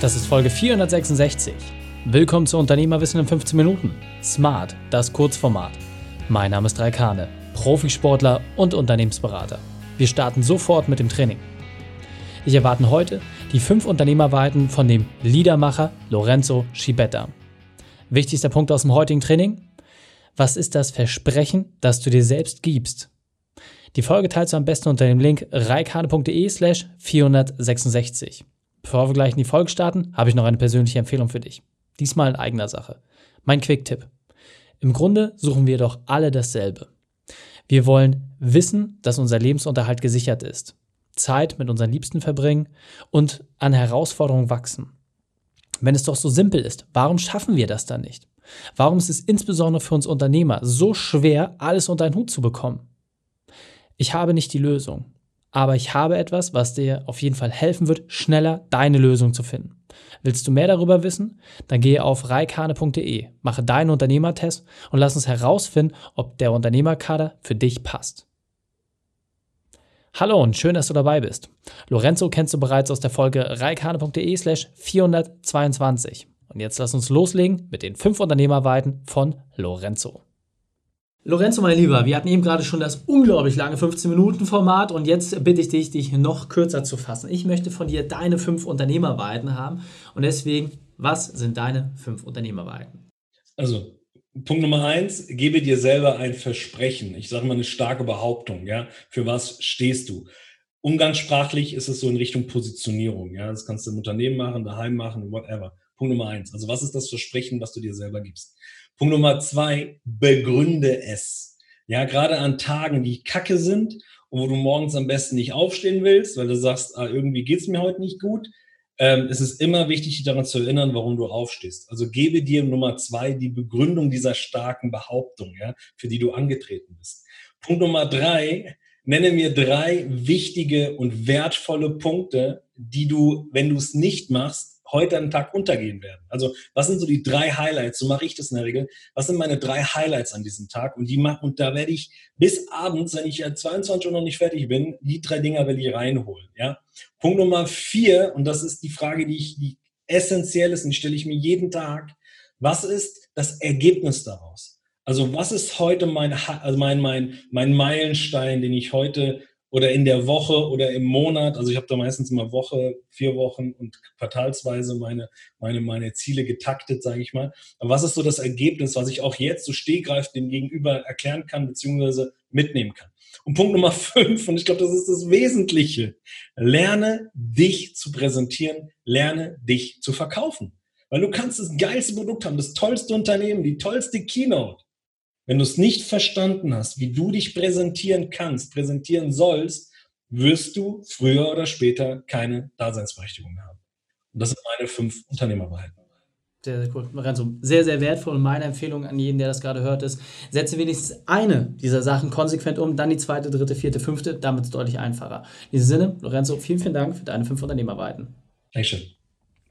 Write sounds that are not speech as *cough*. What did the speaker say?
Das ist Folge 466. Willkommen zu Unternehmerwissen in 15 Minuten. Smart, das Kurzformat. Mein Name ist Raikane, Profisportler und Unternehmensberater. Wir starten sofort mit dem Training. Ich erwarte heute die fünf Unternehmerweiten von dem Liedermacher Lorenzo Schibetta. Wichtigster Punkt aus dem heutigen Training? Was ist das Versprechen, das du dir selbst gibst? Die Folge teilst du am besten unter dem Link reikane.de slash 466. Bevor wir gleich in die Folge starten, habe ich noch eine persönliche Empfehlung für dich. Diesmal in eigener Sache. Mein Quick-Tipp. Im Grunde suchen wir doch alle dasselbe. Wir wollen wissen, dass unser Lebensunterhalt gesichert ist, Zeit mit unseren Liebsten verbringen und an Herausforderungen wachsen. Wenn es doch so simpel ist, warum schaffen wir das dann nicht? Warum ist es insbesondere für uns Unternehmer so schwer, alles unter einen Hut zu bekommen? Ich habe nicht die Lösung aber ich habe etwas, was dir auf jeden Fall helfen wird, schneller deine Lösung zu finden. Willst du mehr darüber wissen? Dann gehe auf reikane.de, mache deinen Unternehmertest und lass uns herausfinden, ob der Unternehmerkader für dich passt. Hallo und schön, dass du dabei bist. Lorenzo kennst du bereits aus der Folge reikane.de slash 422. Und jetzt lass uns loslegen mit den fünf Unternehmerweiten von Lorenzo. Lorenzo, mein Lieber, wir hatten eben gerade schon das unglaublich lange 15-Minuten-Format und jetzt bitte ich dich, dich noch kürzer zu fassen. Ich möchte von dir deine fünf Unternehmerweiten haben und deswegen, was sind deine fünf Unternehmerweiten? Also, Punkt Nummer eins, gebe dir selber ein Versprechen. Ich sage mal eine starke Behauptung, ja. Für was stehst du? Umgangssprachlich ist es so in Richtung Positionierung, ja. Das kannst du im Unternehmen machen, daheim machen, whatever. Punkt Nummer eins. Also, was ist das Versprechen, was du dir selber gibst? Punkt Nummer zwei, begründe es. Ja, gerade an Tagen, die kacke sind und wo du morgens am besten nicht aufstehen willst, weil du sagst, ah, irgendwie geht's mir heute nicht gut, ähm, es ist immer wichtig, dich daran zu erinnern, warum du aufstehst. Also gebe dir Nummer zwei die Begründung dieser starken Behauptung, ja, für die du angetreten bist. Punkt Nummer drei, nenne mir drei wichtige und wertvolle Punkte, die du, wenn du es nicht machst, heute am Tag untergehen werden. Also was sind so die drei Highlights? So mache ich das in der Regel. Was sind meine drei Highlights an diesem Tag? Und die mach, und da werde ich bis abends, wenn ich 22 Uhr noch nicht fertig bin, die drei Dinger will ich reinholen. Ja. Punkt Nummer vier und das ist die Frage, die ich die essentiell ist und die stelle ich mir jeden Tag. Was ist das Ergebnis daraus? Also was ist heute mein, also mein, mein, mein Meilenstein, den ich heute oder in der Woche oder im Monat. Also ich habe da meistens immer Woche, vier Wochen und quartalsweise meine, meine, meine Ziele getaktet, sage ich mal. Aber was ist so das Ergebnis, was ich auch jetzt so stehgreif dem Gegenüber erklären kann, beziehungsweise mitnehmen kann? Und Punkt Nummer *laughs* fünf, und ich glaube, das ist das Wesentliche. Lerne dich zu präsentieren, lerne dich zu verkaufen. Weil du kannst das geilste Produkt haben, das tollste Unternehmen, die tollste Keynote. Wenn du es nicht verstanden hast, wie du dich präsentieren kannst, präsentieren sollst, wirst du früher oder später keine Daseinsberechtigung mehr haben. Und das sind meine fünf Unternehmerwahrheiten. Sehr, sehr cool. Lorenzo, sehr, sehr wertvoll. Und meine Empfehlung an jeden, der das gerade hört, ist, setze wenigstens eine dieser Sachen konsequent um, dann die zweite, dritte, vierte, fünfte, damit es deutlich einfacher. In diesem Sinne, Lorenzo, vielen, vielen Dank für deine fünf Unternehmerweiten. Dankeschön.